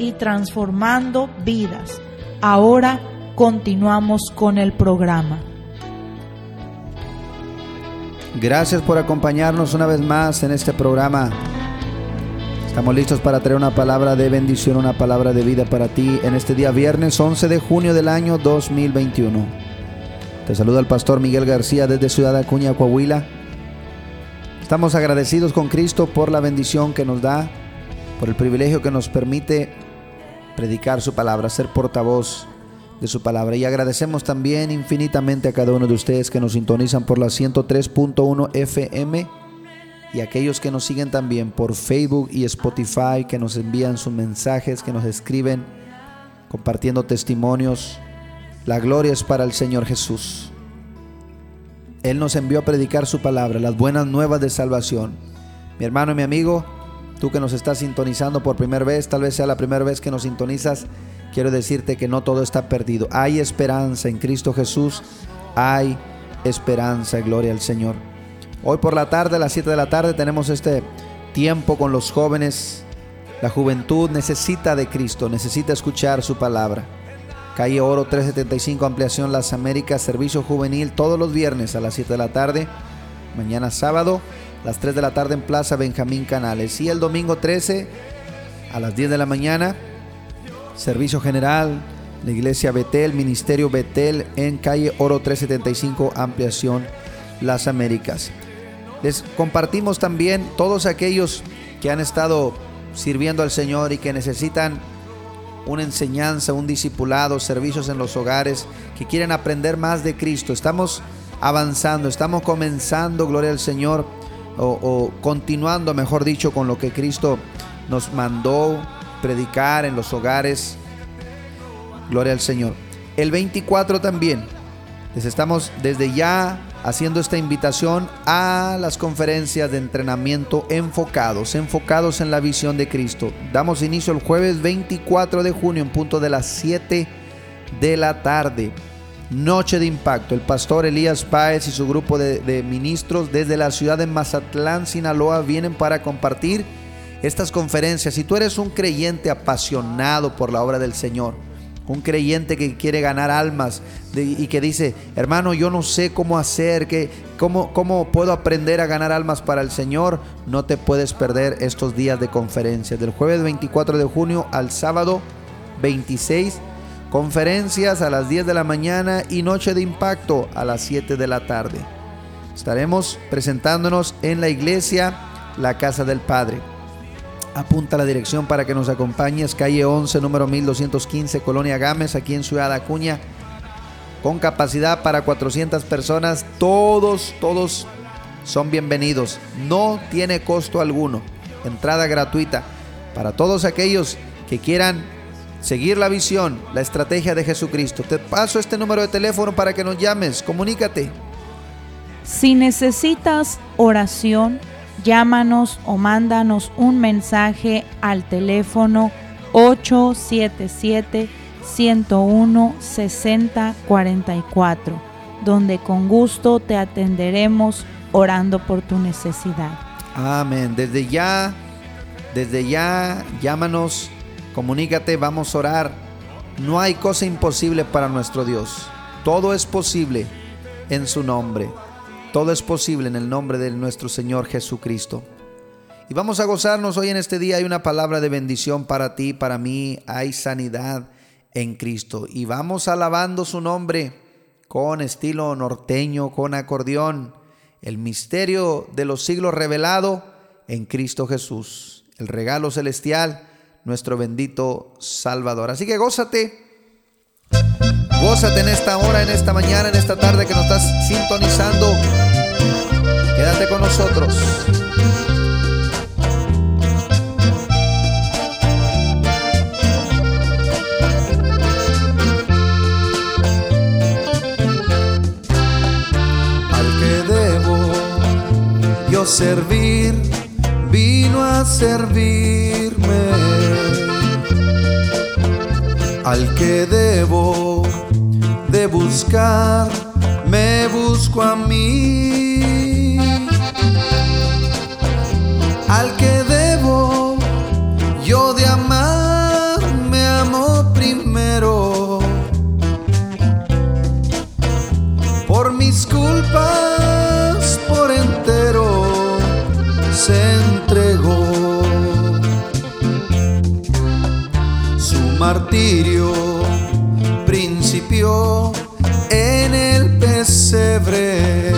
y transformando vidas. Ahora continuamos con el programa. Gracias por acompañarnos una vez más en este programa. Estamos listos para traer una palabra de bendición, una palabra de vida para ti en este día viernes 11 de junio del año 2021. Te saluda el pastor Miguel García desde Ciudad Acuña, Coahuila. Estamos agradecidos con Cristo por la bendición que nos da, por el privilegio que nos permite predicar su palabra, ser portavoz de su palabra. Y agradecemos también infinitamente a cada uno de ustedes que nos sintonizan por la 103.1 FM y aquellos que nos siguen también por Facebook y Spotify, que nos envían sus mensajes, que nos escriben compartiendo testimonios. La gloria es para el Señor Jesús. Él nos envió a predicar su palabra, las buenas nuevas de salvación. Mi hermano y mi amigo, tú que nos estás sintonizando por primera vez, tal vez sea la primera vez que nos sintonizas, quiero decirte que no todo está perdido. Hay esperanza en Cristo Jesús, hay esperanza, gloria al Señor. Hoy por la tarde, a las 7 de la tarde, tenemos este tiempo con los jóvenes. La juventud necesita de Cristo, necesita escuchar su palabra. Calle Oro 375, Ampliación Las Américas, servicio juvenil todos los viernes a las 7 de la tarde. Mañana sábado, las 3 de la tarde en Plaza Benjamín Canales. Y el domingo 13, a las 10 de la mañana, servicio general, la iglesia Betel, Ministerio Betel en calle Oro 375, Ampliación Las Américas. Les compartimos también todos aquellos que han estado sirviendo al Señor y que necesitan una enseñanza, un discipulado, servicios en los hogares, que quieren aprender más de Cristo. Estamos avanzando, estamos comenzando, gloria al Señor, o, continuando, mejor dicho, con lo que Cristo nos mandó predicar en los hogares. Gloria al Señor. El 24 también. Les estamos desde ya haciendo esta invitación a las conferencias de entrenamiento enfocados, enfocados en la visión de Cristo. Damos inicio el jueves 24 de junio en punto de las 7 de la tarde. Noche de impacto. El pastor Elías Páez y su grupo de, ministros desde la ciudad de Mazatlán, Sinaloa, vienen para compartir estas conferencias. Si tú eres un creyente apasionado por la obra del Señor, un creyente que quiere ganar almas y que dice, hermano, yo no sé cómo hacer, que, cómo, cómo puedo aprender a ganar almas para el Señor, no te puedes perder estos días de conferencias. Del jueves 24 de junio al sábado 26, conferencias a las 10 de la mañana y noche de impacto a las 7 de la tarde. Estaremos presentándonos en la iglesia, la casa del Padre. Apunta la dirección para que nos acompañes, calle 11, número 1215, Colonia Gámez, aquí en Ciudad Acuña, con capacidad para 400 personas. Todos, todos son bienvenidos. No tiene costo alguno. Entrada gratuita para todos aquellos que quieran seguir la visión, la estrategia de Jesucristo. Te paso este número de teléfono para que nos llames. Comunícate. Si necesitas oración, llámanos o mándanos un mensaje al teléfono 877 101 6044, donde con gusto te atenderemos orando por tu necesidad. Amén. Desde ya, desde ya, llámanos, comunícate, vamos a orar. No hay cosa imposible para nuestro Dios. Todo es posible en su nombre. Todo es posible en el nombre de nuestro Señor Jesucristo. Y vamos a gozarnos hoy en este día. Hay una palabra de bendición para ti, para mí. Hay sanidad en Cristo. Y vamos alabando su nombre con estilo norteño, con acordeón. El misterio de los siglos revelado en Cristo Jesús. El regalo celestial, nuestro bendito Salvador. Así que gózate. Gózate en esta hora, en esta mañana, en esta tarde que nos estás sintonizando. Quédate con nosotros. servir, vino a servirme. Al que debo de buscar, me busco a mí. Martirio principió en el pesebre,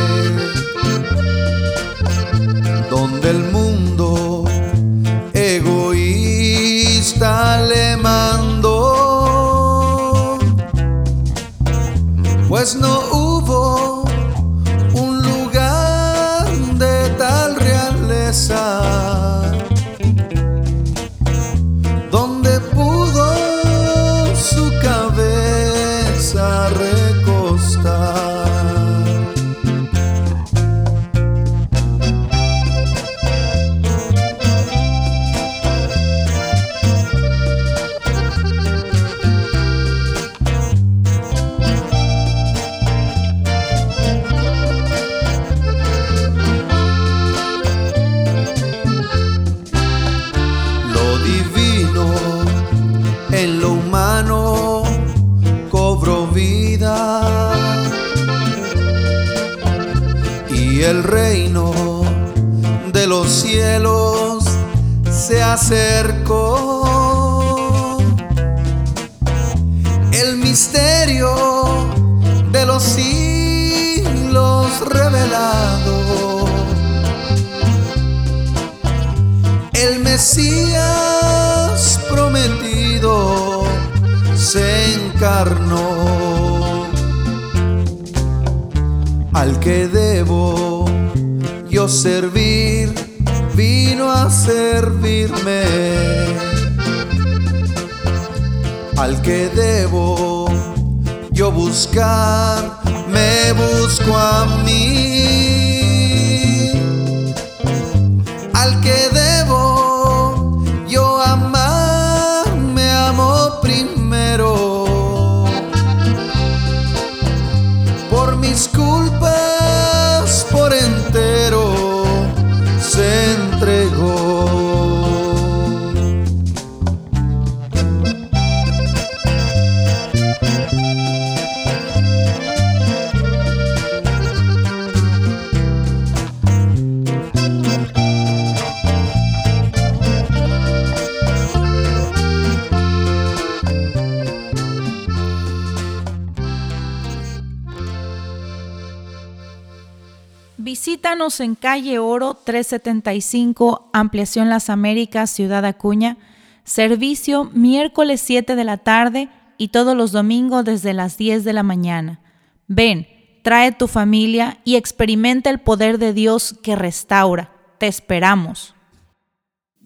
En calle Oro 375, Ampliación Las Américas, Ciudad Acuña. Servicio miércoles 7 de la tarde y todos los domingos desde las 10 de la mañana. Ven, trae tu familia y experimenta el poder de Dios que restaura. Te esperamos.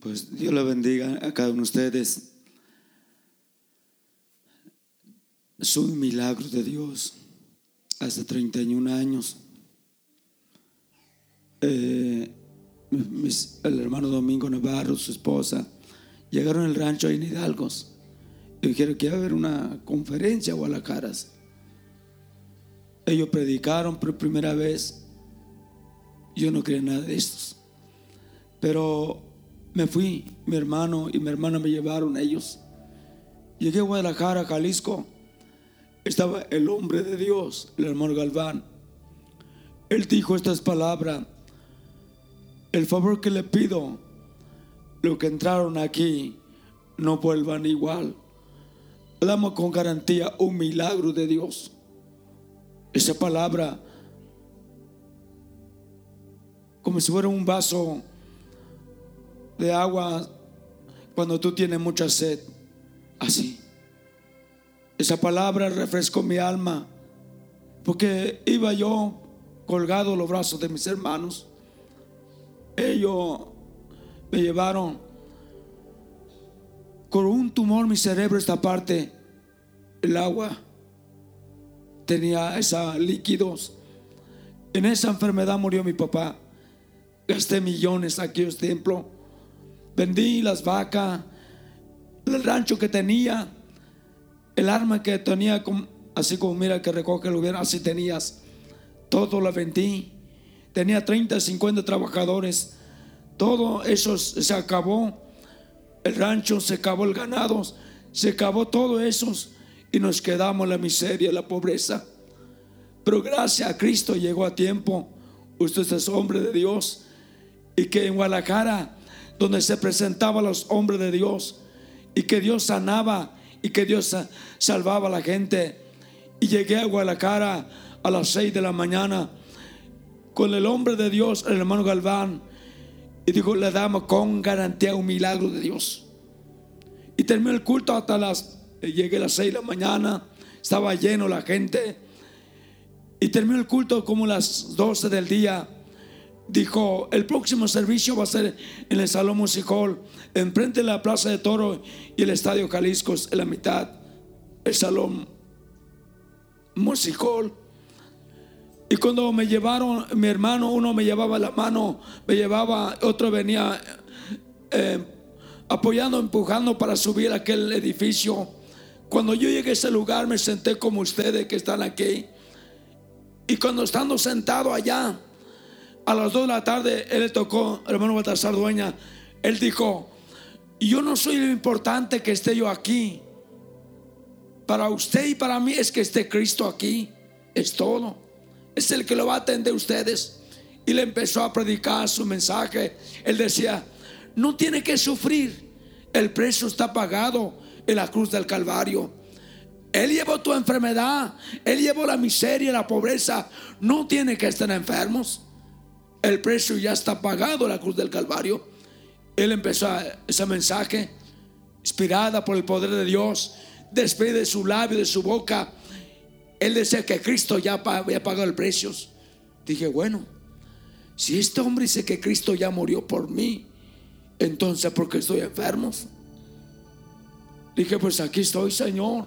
Pues Dios le bendiga a cada uno de ustedes. Soy un milagro de Dios. Hace 31 años. Eh, el hermano Domingo Navarro, su esposa, llegaron al rancho en Hidalgos dijeron que iba a haber una conferencia a Guadalajara. Ellos predicaron por primera vez. Yo no creía nada de estos. Pero me fui, mi hermano y mi hermana me llevaron ellos. Llegué a Guadalajara, Jalisco. Estaba el hombre de Dios, el hermano Galván. Él dijo estas palabras. El favor que le pido, los que entraron aquí, no vuelvan igual. damos con garantía un milagro de Dios. Esa palabra, como si fuera un vaso de agua cuando tú tienes mucha sed, así. Esa palabra refrescó mi alma, porque iba yo colgado los brazos de mis hermanos. Ellos me llevaron con un tumor mi cerebro esta parte, el agua tenía esos líquidos. En esa enfermedad murió mi papá. Gasté millones aquí en templo. Vendí las vacas, el rancho que tenía, el arma que tenía, así como mira que recoge el gobierno, así tenías. Todo lo vendí. Tenía 30, 50 trabajadores. Todo eso se acabó. El rancho se acabó, el ganado se acabó todo eso y nos quedamos la miseria, la pobreza. Pero gracias a Cristo llegó a tiempo. Usted es hombre de Dios y que en Guadalajara, donde se presentaban los hombres de Dios y que Dios sanaba y que Dios salvaba a la gente. Y llegué a Guadalajara a las 6 de la mañana con el hombre de Dios, el hermano Galván, y dijo, le damos con garantía un milagro de Dios. Y terminó el culto hasta las, eh, llegué a las 6 de la mañana, estaba lleno la gente. Y terminó el culto como las 12 del día. Dijo, el próximo servicio va a ser en el Salón Musical, enfrente de la Plaza de Toro y el Estadio Jalisco, en la mitad, el Salón Musical. Y cuando me llevaron, mi hermano, uno me llevaba la mano, me llevaba, otro venía eh, apoyando, empujando para subir aquel edificio. Cuando yo llegué a ese lugar me senté como ustedes que están aquí. Y cuando estando sentado allá, a las 2 de la tarde, él le tocó, hermano Baltasar Dueña, él dijo, yo no soy lo importante que esté yo aquí. Para usted y para mí es que esté Cristo aquí. Es todo. Es el que lo va a atender ustedes. Y le empezó a predicar su mensaje. Él decía, no tiene que sufrir. El precio está pagado en la cruz del Calvario. Él llevó tu enfermedad. Él llevó la miseria, la pobreza. No tiene que estar enfermos. El precio ya está pagado en la cruz del Calvario. Él empezó ese mensaje, inspirada por el poder de Dios, después de su labio, de su boca. Él decía que Cristo ya había pagado el precio. Dije, bueno, si este hombre dice que Cristo ya murió por mí, entonces ¿por qué estoy enfermo? Dije, pues aquí estoy, Señor.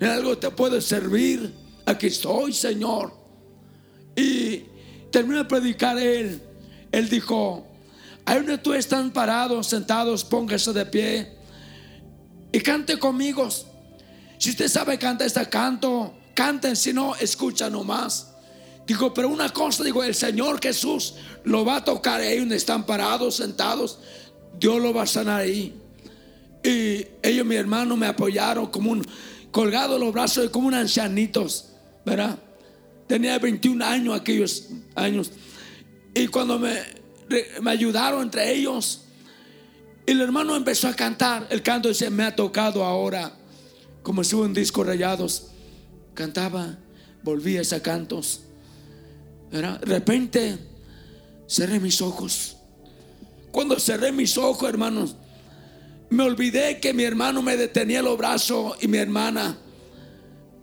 En algo te puede servir. Aquí estoy, Señor. Y terminó de predicar él. Él dijo, Ahí donde tú están parados, sentados, póngase de pie y cante conmigo. Si usted sabe cantar este canto, canten, si no, escucha nomás. Digo, pero una cosa, digo, el Señor Jesús lo va a tocar ahí donde están parados, sentados. Dios lo va a sanar ahí. Y ellos, mi hermano, me apoyaron como un colgado los brazos, como un ancianitos, ¿verdad? Tenía 21 años aquellos años. Y cuando me me ayudaron entre ellos. El hermano empezó a cantar. El canto dice, me ha tocado ahora. Como si un disco rayados. Cantaba, volvía a cantos. De repente cerré mis ojos. Cuando cerré mis ojos, hermanos, me olvidé que mi hermano me detenía los brazos y mi hermana.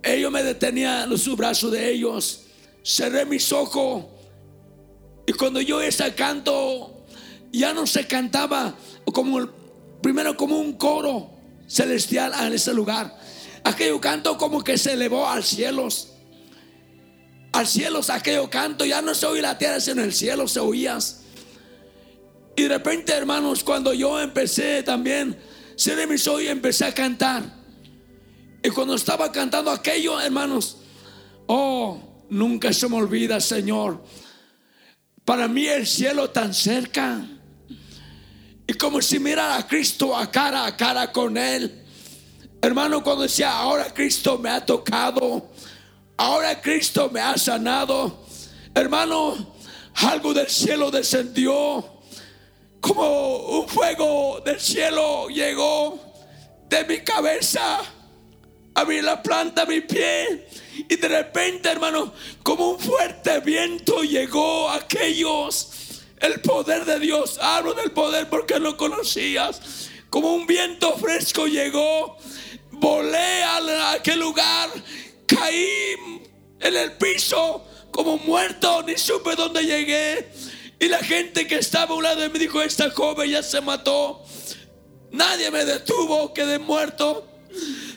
Ellos me detenían los brazos de ellos. Cerré mis ojos y cuando yo ese canto, ya no se cantaba como primero como un coro celestial en ese lugar. Aquello canto como que se elevó al cielos. Al cielo aquello canto, ya no se oía la tierra, sino el cielo se oías. Y de repente, hermanos, cuando yo empecé también, cerré mis ojos empecé a cantar. Y cuando estaba cantando aquello, hermanos, oh, nunca se me olvida, Señor para mí el cielo tan cerca. Y como si mirara a Cristo a cara a cara con Él. Hermano, cuando decía, ahora Cristo me ha tocado, ahora Cristo me ha sanado. Hermano, algo del cielo descendió, como un fuego del cielo llegó de mi cabeza abrí la planta a mi pie y de repente, hermano, como un fuerte viento llegó a aquellos. El poder de Dios, hablo del poder porque no conocías. Como un viento fresco llegó, volé a aquel lugar, caí en el piso como muerto, ni supe dónde llegué. Y la gente que estaba a un lado de mí dijo, esta joven ya se mató. Nadie me detuvo, quedé muerto.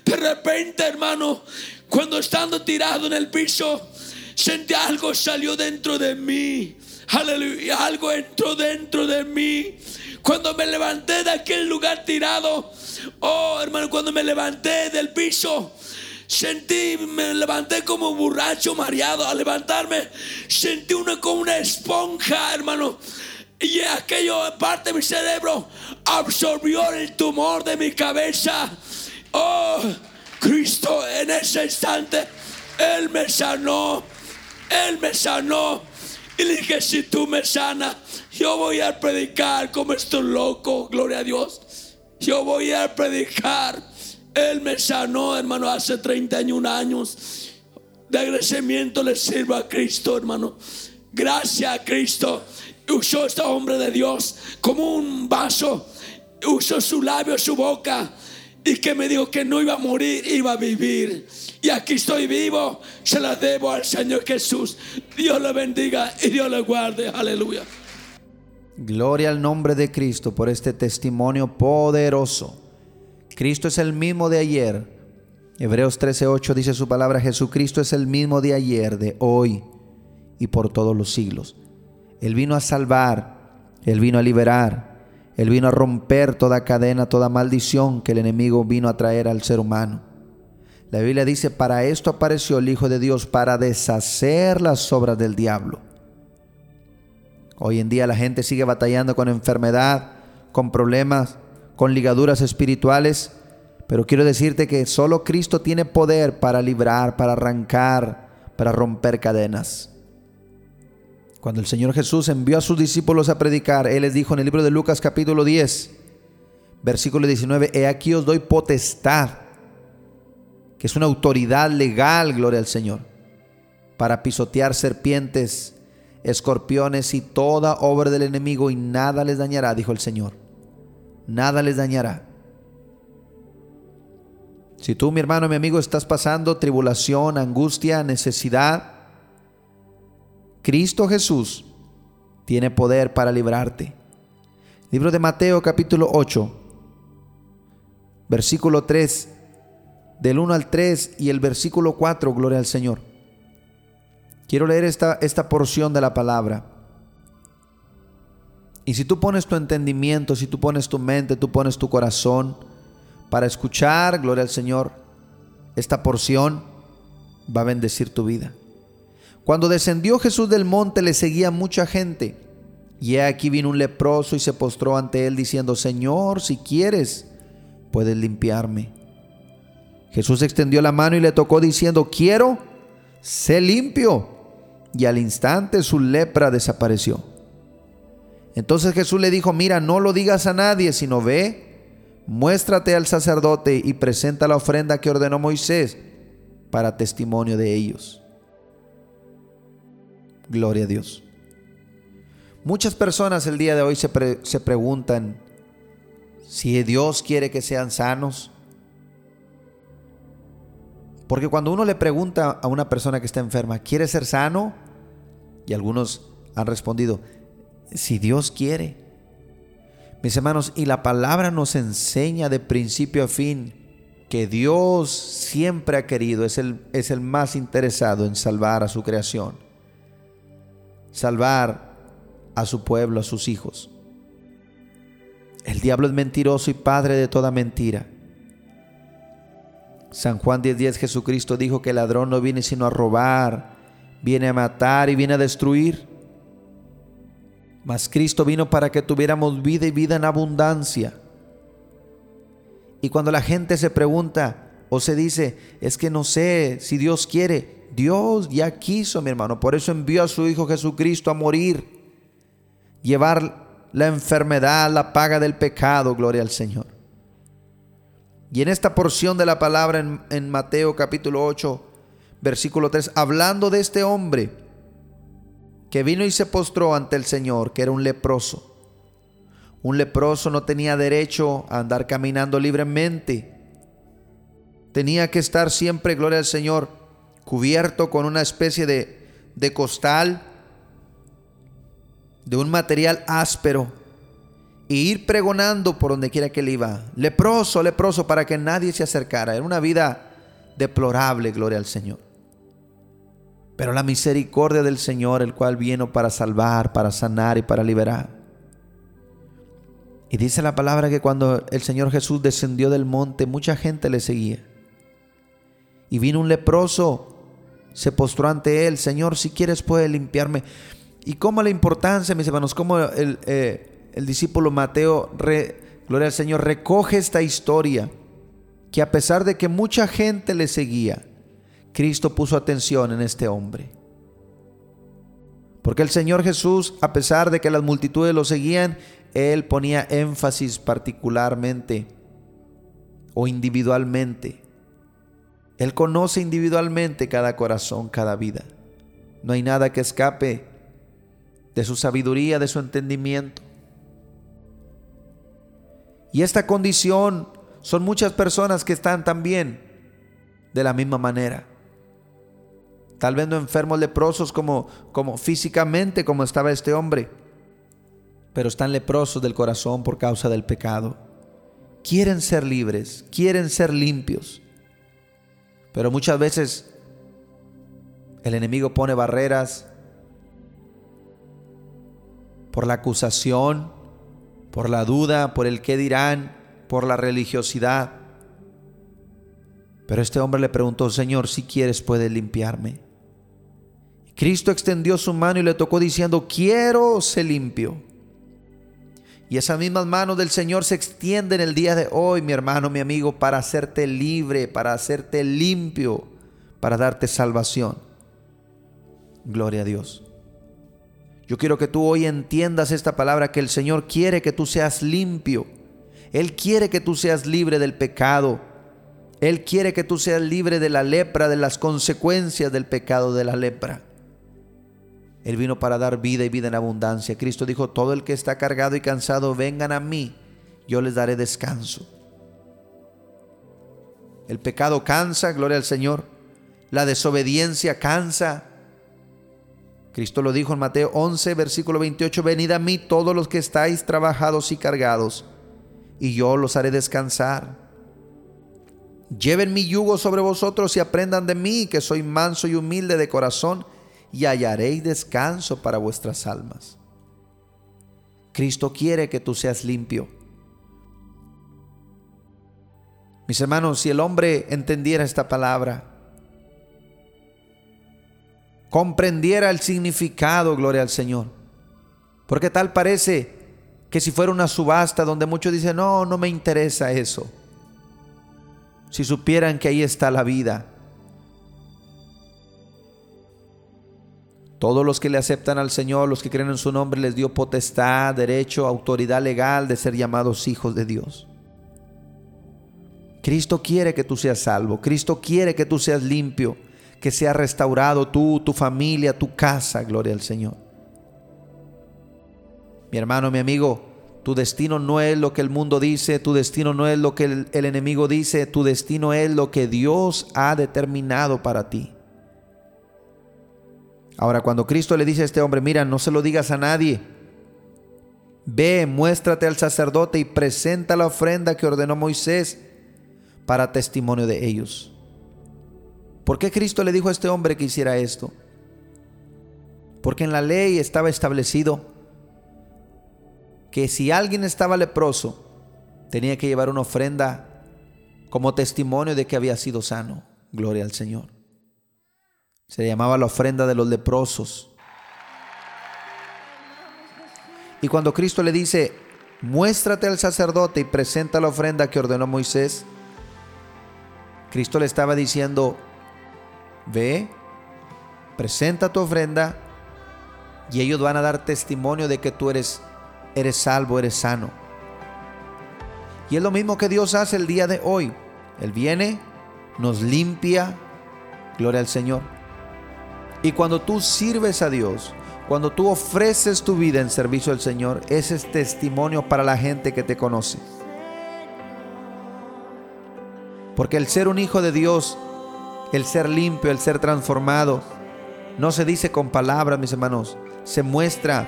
De repente, hermano, cuando estando tirado en el piso, sentí algo salió dentro de mí. Aleluya, algo entró dentro de mí. Cuando me levanté de aquel lugar tirado, oh hermano, cuando me levanté del piso, sentí, me levanté como borracho mareado. Al levantarme, sentí una como una esponja, hermano. Y aquello parte de mi cerebro absorbió el tumor de mi cabeza. Oh, Cristo en ese instante, Él me sanó. Él me sanó. Y le dije, si tú me sanas, yo voy a predicar como estoy loco, gloria a Dios. Yo voy a predicar. Él me sanó, hermano, hace 31 años. De agradecimiento le sirvo a Cristo, hermano. Gracias a Cristo. Usó este hombre de Dios como un vaso. Usó su labio, su boca y que me dijo que no iba a morir, iba a vivir. Y aquí estoy vivo, se la debo al Señor Jesús. Dios le bendiga y Dios le guarde. Aleluya. Gloria al nombre de Cristo por este testimonio poderoso. Cristo es el mismo de ayer. Hebreos 13:8 dice su palabra, Jesucristo es el mismo de ayer, de hoy y por todos los siglos. Él vino a salvar, Él vino a liberar, él vino a romper toda cadena, toda maldición que el enemigo vino a traer al ser humano. La Biblia dice, para esto apareció el Hijo de Dios, para deshacer las obras del diablo. Hoy en día la gente sigue batallando con enfermedad, con problemas, con ligaduras espirituales, pero quiero decirte que solo Cristo tiene poder para librar, para arrancar, para romper cadenas. Cuando el Señor Jesús envió a sus discípulos a predicar, Él les dijo en el libro de Lucas capítulo 10, versículo 19, He aquí os doy potestad, que es una autoridad legal, gloria al Señor, para pisotear serpientes, escorpiones y toda obra del enemigo y nada les dañará, dijo el Señor. Nada les dañará. Si tú, mi hermano, mi amigo, estás pasando tribulación, angustia, necesidad, Cristo Jesús tiene poder para librarte. Libro de Mateo capítulo 8, versículo 3, del 1 al 3 y el versículo 4, gloria al Señor. Quiero leer esta, esta porción de la palabra. Y si tú pones tu entendimiento, si tú pones tu mente, tú pones tu corazón para escuchar, gloria al Señor, esta porción va a bendecir tu vida. Cuando descendió Jesús del monte le seguía mucha gente. Y aquí vino un leproso y se postró ante él diciendo, Señor, si quieres, puedes limpiarme. Jesús extendió la mano y le tocó diciendo, quiero, sé limpio. Y al instante su lepra desapareció. Entonces Jesús le dijo, mira, no lo digas a nadie, sino ve, muéstrate al sacerdote y presenta la ofrenda que ordenó Moisés para testimonio de ellos. Gloria a Dios. Muchas personas el día de hoy se, se preguntan si Dios quiere que sean sanos. Porque cuando uno le pregunta a una persona que está enferma, ¿quiere ser sano? Y algunos han respondido, si Dios quiere. Mis hermanos, y la palabra nos enseña de principio a fin que Dios siempre ha querido, es el, es el más interesado en salvar a su creación salvar a su pueblo, a sus hijos. El diablo es mentiroso y padre de toda mentira. San Juan 10:10 Jesucristo dijo que el ladrón no viene sino a robar, viene a matar y viene a destruir. Mas Cristo vino para que tuviéramos vida y vida en abundancia. Y cuando la gente se pregunta o se dice, es que no sé si Dios quiere, Dios ya quiso, mi hermano. Por eso envió a su Hijo Jesucristo a morir. Llevar la enfermedad, la paga del pecado. Gloria al Señor. Y en esta porción de la palabra en, Mateo capítulo 8, versículo 3, hablando de este hombre que vino y se postró ante el Señor, que era un leproso. Un leproso no tenía derecho a andar caminando libremente. Tenía que estar siempre, gloria al Señor, cubierto con una especie de, de costal, de un material áspero, e ir pregonando por donde quiera que él iba. Leproso, leproso, para que nadie se acercara. Era una vida deplorable, gloria al Señor. Pero la misericordia del Señor, el cual vino para salvar, para sanar y para liberar. Y dice la palabra que cuando el Señor Jesús descendió del monte, mucha gente le seguía. Y vino un leproso, se postró ante él, Señor, si quieres puede limpiarme. Y cómo la importancia, mis hermanos, cómo el, eh, el discípulo Mateo, gloria al Señor, recoge esta historia, que a pesar de que mucha gente le seguía, Cristo puso atención en este hombre. Porque el Señor Jesús, a pesar de que las multitudes lo seguían, Él ponía énfasis particularmente o individualmente. Él conoce individualmente cada corazón, cada vida. No hay nada que escape de su sabiduría, de su entendimiento. Y esta condición son muchas personas que están también de la misma manera. Tal vez no enfermos leprosos como, como físicamente como estaba este hombre, pero están leprosos del corazón por causa del pecado. Quieren ser libres, quieren ser limpios, pero muchas veces el enemigo pone barreras por la acusación, por la duda, por el qué dirán, por la religiosidad. Pero este hombre le preguntó, Señor, si quieres puedes limpiarme. Cristo extendió su mano y le tocó diciendo, quiero ser limpio. Y esas mismas manos del Señor se extienden el día de hoy, mi hermano, mi amigo, para hacerte libre, para hacerte limpio, para darte salvación. Gloria a Dios. Yo quiero que tú hoy entiendas esta palabra, que el Señor quiere que tú seas limpio. Él quiere que tú seas libre del pecado. Él quiere que tú seas libre de la lepra, de las consecuencias del pecado de la lepra. Él vino para dar vida y vida en abundancia. Cristo dijo, todo el que está cargado y cansado, vengan a mí, yo les daré descanso. El pecado cansa, gloria al Señor. La desobediencia cansa. Cristo lo dijo en Mateo 11, versículo 28, venid a mí todos los que estáis trabajados y cargados, y yo los haré descansar. Lleven mi yugo sobre vosotros y aprendan de mí, que soy manso y humilde de corazón, y hallaréis descanso para vuestras almas. Cristo quiere que tú seas limpio. Mis hermanos, si el hombre entendiera esta palabra, comprendiera el significado, gloria al Señor. Porque tal parece que si fuera una subasta donde muchos dicen, no, no me interesa eso. Si supieran que ahí está la vida, Todos los que le aceptan al Señor, los que creen en su nombre, les dio potestad, derecho, autoridad legal de ser llamados hijos de Dios. Cristo quiere que tú seas salvo. Cristo quiere que tú seas limpio, que sea restaurado tú, tu familia, tu casa. Gloria al Señor. Mi hermano, mi amigo, tu destino no es lo que el mundo dice, tu destino no es lo que el, enemigo dice, tu destino es lo que Dios ha determinado para ti. Ahora, cuando Cristo le dice a este hombre, mira, no se lo digas a nadie. Ve, muéstrate al sacerdote y presenta la ofrenda que ordenó Moisés para testimonio de ellos. ¿Por qué Cristo le dijo a este hombre que hiciera esto? Porque en la ley estaba establecido que si alguien estaba leproso, tenía que llevar una ofrenda como testimonio de que había sido sano. Gloria al Señor. Se llamaba la ofrenda de los leprosos. Y cuando Cristo le dice, muéstrate al sacerdote y presenta la ofrenda que ordenó Moisés, Cristo le estaba diciendo, ve, presenta tu ofrenda y ellos van a dar testimonio de que tú eres, eres salvo, eres sano. Y es lo mismo que Dios hace el día de hoy. Él viene, nos limpia, gloria al Señor. Y cuando tú sirves a Dios, cuando tú ofreces tu vida en servicio al Señor, ese es testimonio para la gente que te conoce. Porque el ser un hijo de Dios, el ser limpio, el ser transformado, no se dice con palabras, mis hermanos, se muestra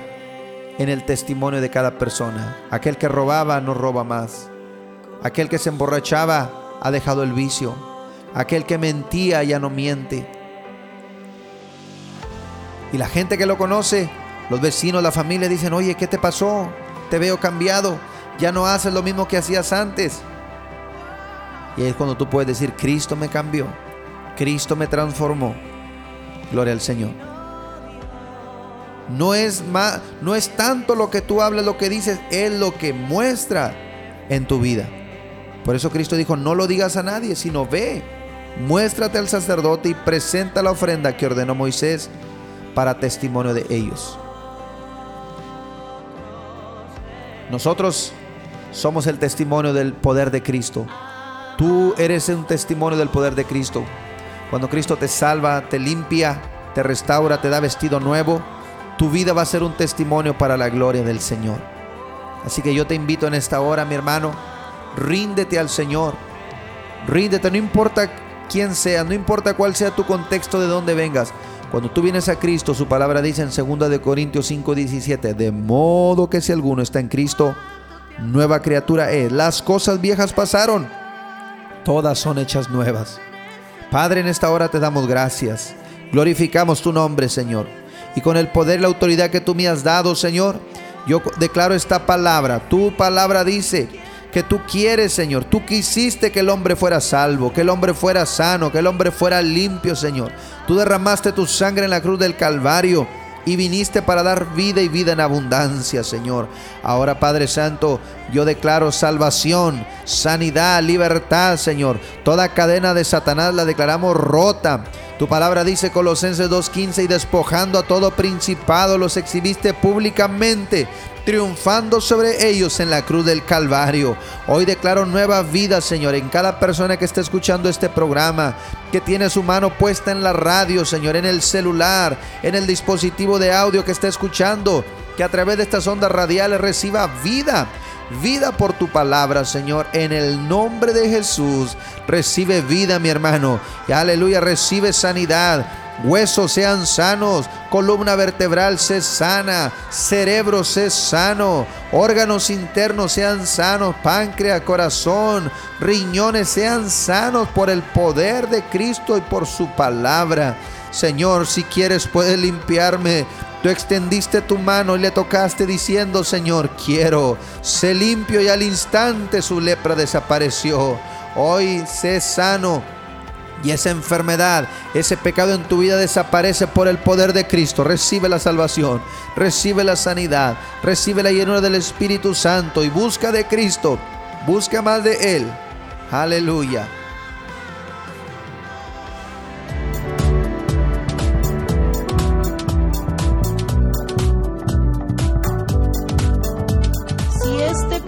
en el testimonio de cada persona. Aquel que robaba no roba más. Aquel que se emborrachaba ha dejado el vicio. Aquel que mentía ya no miente. Y la gente que lo conoce, los vecinos, la familia dicen, oye, ¿qué te pasó? Te veo cambiado. Ya no haces lo mismo que hacías antes. Y es cuando tú puedes decir, Cristo me cambió. Cristo me transformó. Gloria al Señor. No es, más, no es tanto lo que tú hablas, lo que dices, es lo que muestra en tu vida. Por eso Cristo dijo, no lo digas a nadie, sino ve, muéstrate al sacerdote y presenta la ofrenda que ordenó Moisés para testimonio de ellos. Nosotros somos el testimonio del poder de Cristo. Tú eres un testimonio del poder de Cristo. Cuando Cristo te salva, te limpia, te restaura, te da vestido nuevo, tu vida va a ser un testimonio para la gloria del Señor. Así que yo te invito en esta hora, mi hermano, ríndete al Señor. Ríndete, no importa quién sea, no importa cuál sea tu contexto de dónde vengas. Cuando tú vienes a Cristo, su palabra dice en 2 de Corintios 5:17, de modo que si alguno está en Cristo, nueva criatura es. Las cosas viejas pasaron, todas son hechas nuevas. Padre, en esta hora te damos gracias. Glorificamos tu nombre, Señor y con el poder y la autoridad que tú me has dado, Señor, yo declaro esta palabra. Tu palabra dice que tú quieres, Señor. Tú quisiste que el hombre fuera salvo, que el hombre fuera sano, que el hombre fuera limpio, Señor. Tú derramaste tu sangre en la cruz del Calvario y viniste para dar vida y vida en abundancia, Señor. Ahora, Padre Santo, yo declaro salvación, sanidad, libertad, Señor. Toda cadena de Satanás la declaramos rota. Tu palabra dice Colosenses 2.15 y despojando a todo principado los exhibiste públicamente, triunfando sobre ellos en la cruz del Calvario. Hoy declaro nueva vida, Señor, en cada persona que está escuchando este programa, que tiene su mano puesta en la radio, Señor, en el celular, en el dispositivo de audio que está escuchando, que a través de estas ondas radiales reciba vida vida por tu palabra, Señor. En el nombre de Jesús, recibe vida, mi hermano. Y aleluya, recibe sanidad. Huesos sean sanos, columna vertebral se sana, cerebro se sano, órganos internos sean sanos, páncreas, corazón, riñones sean sanos por el poder de Cristo y por su palabra. Señor, si quieres puedes limpiarme Tú extendiste tu mano y le tocaste diciendo, Señor, quiero. Sé limpio y al instante su lepra desapareció. Hoy sé sano. Y esa enfermedad, ese pecado en tu vida desaparece por el poder de Cristo. Recibe la salvación, recibe la sanidad, recibe la llenura del Espíritu Santo y busca de Cristo. Busca más de Él. Aleluya.